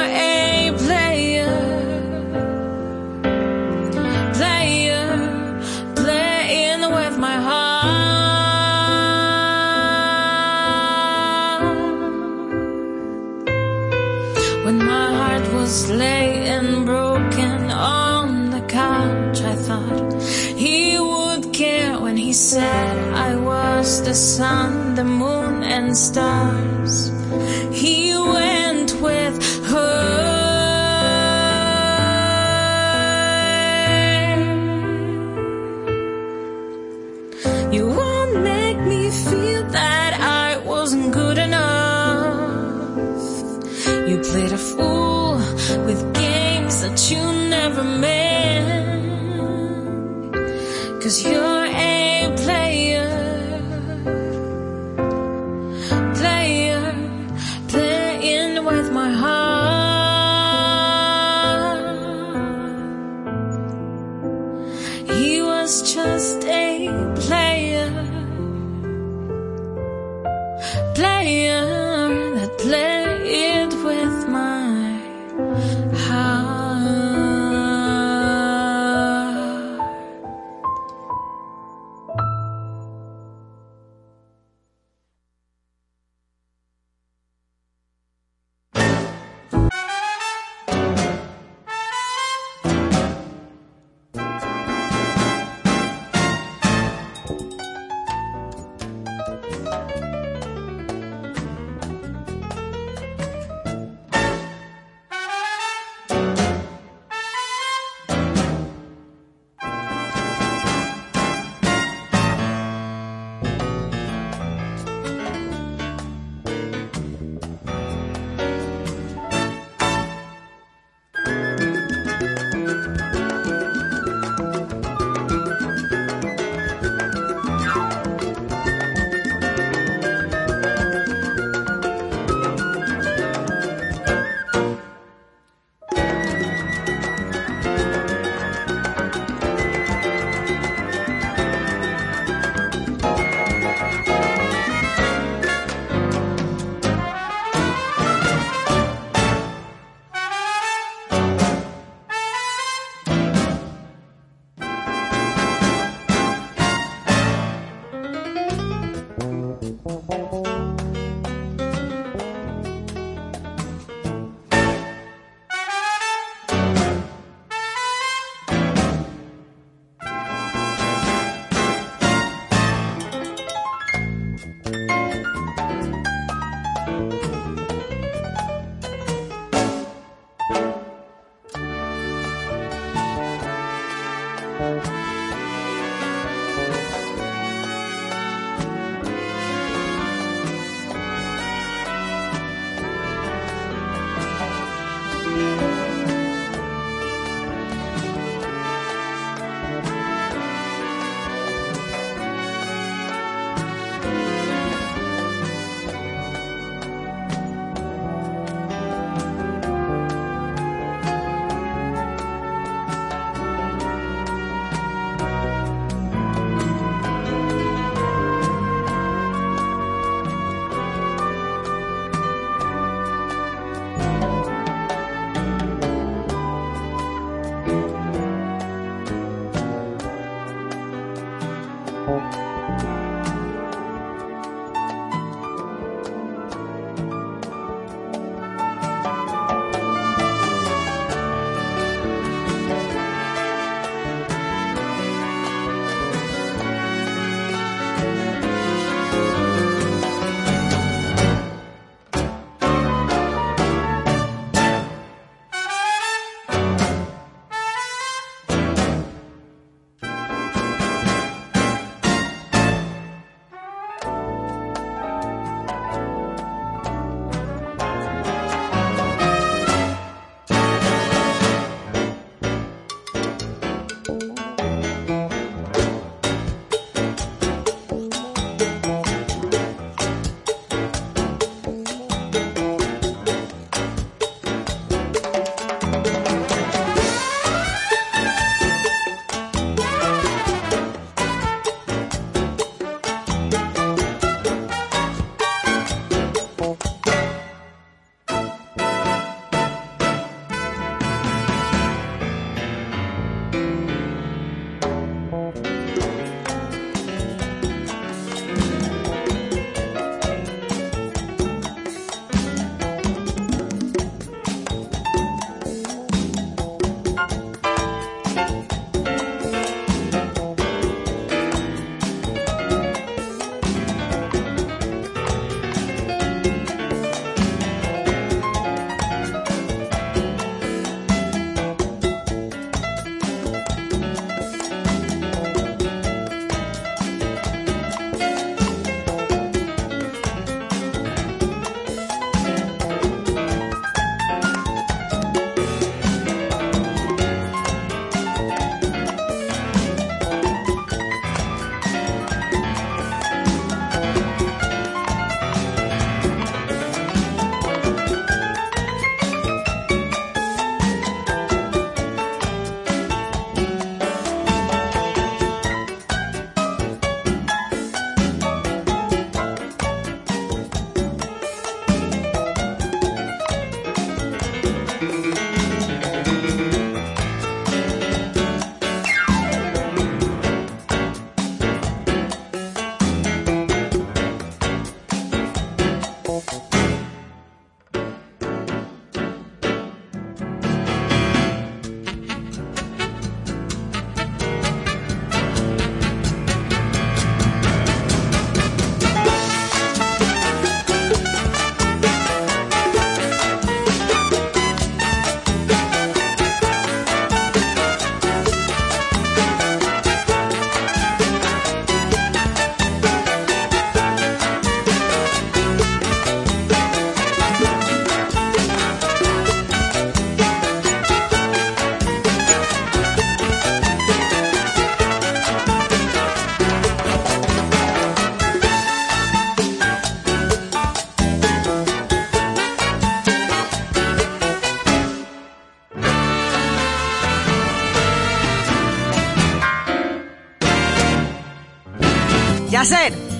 laying broken on the couch, I thought he would care when he said I was the sun, the moon, and stars.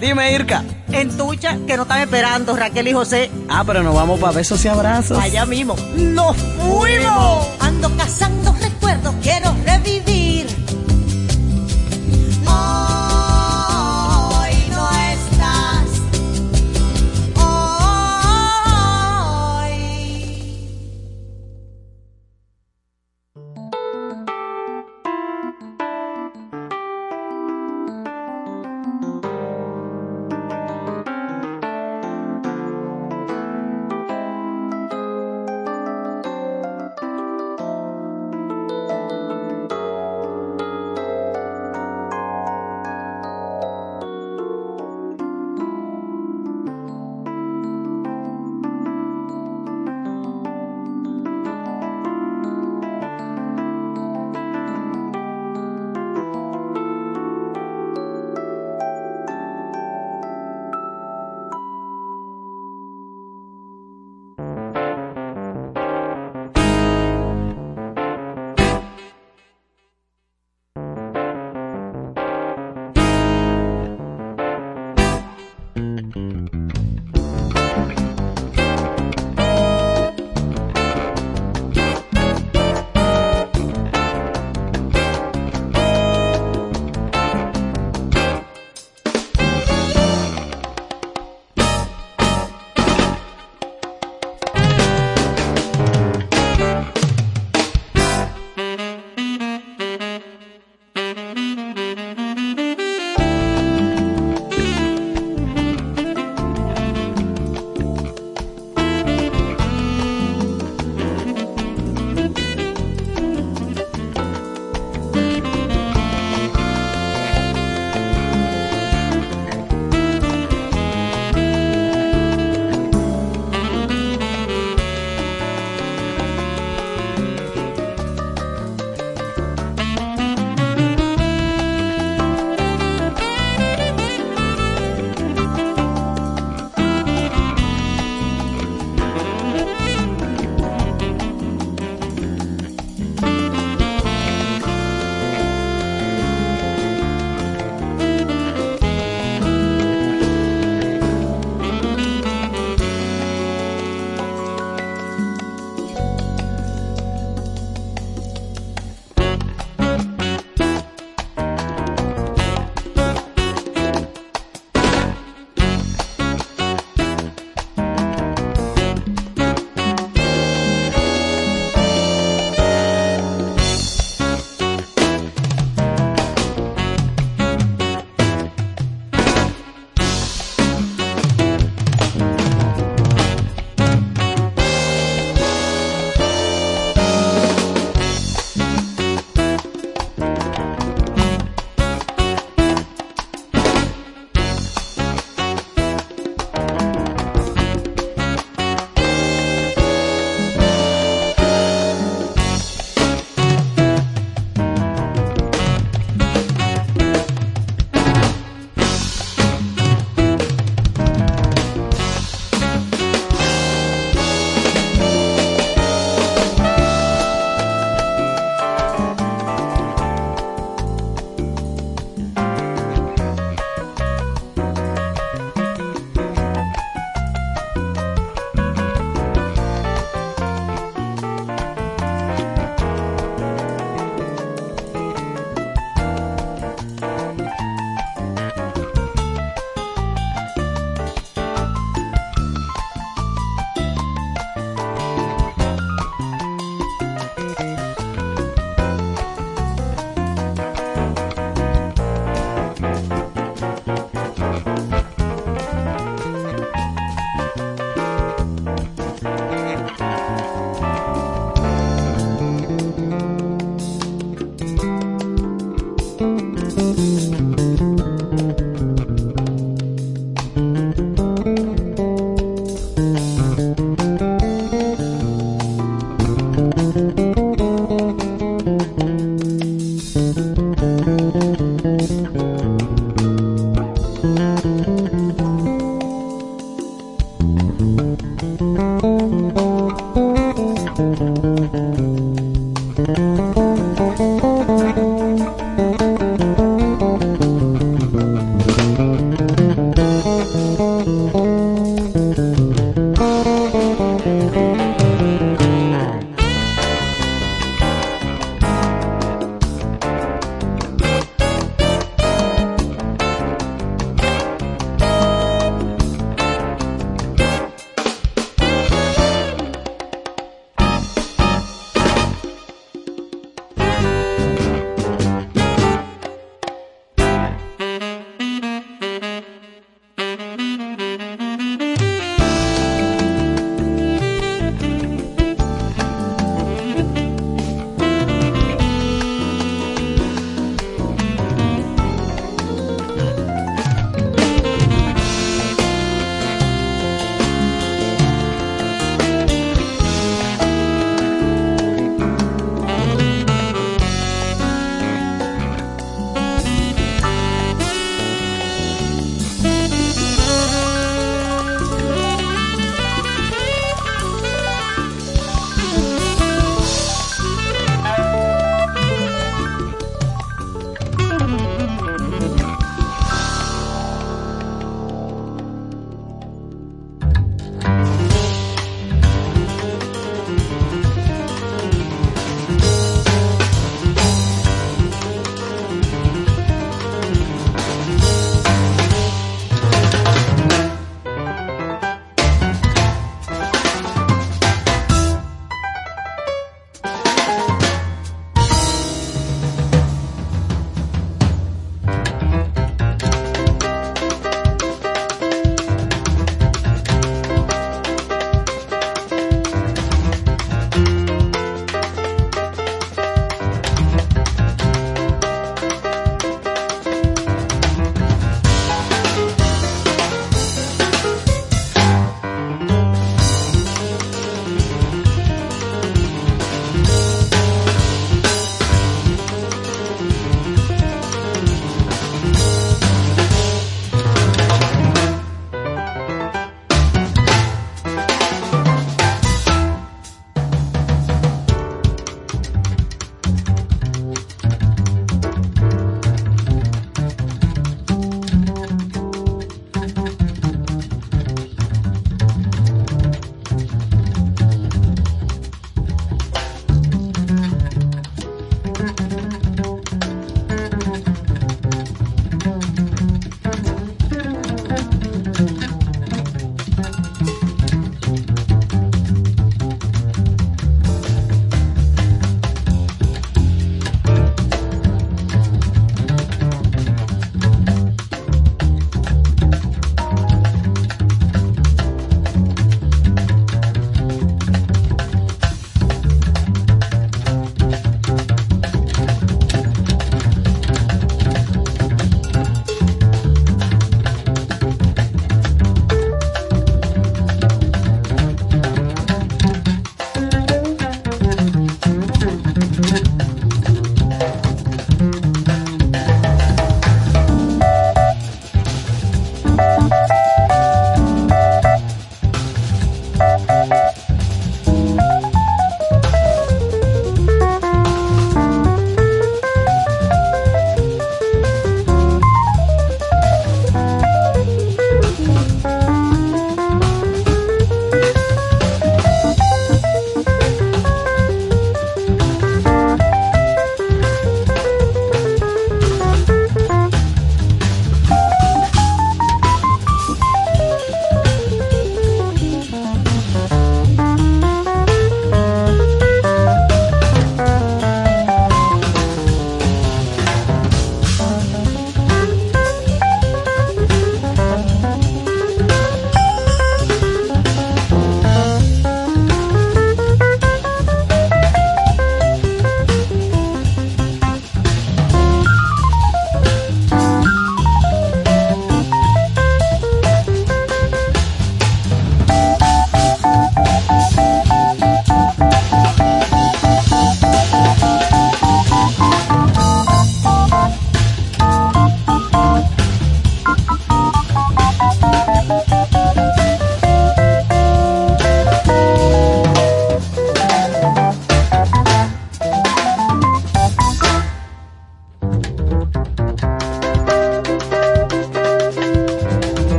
Dime Irka. En tuya, que no están esperando Raquel y José. Ah, pero nos vamos para besos y abrazos. Allá mismo. ¡Nos fuimos!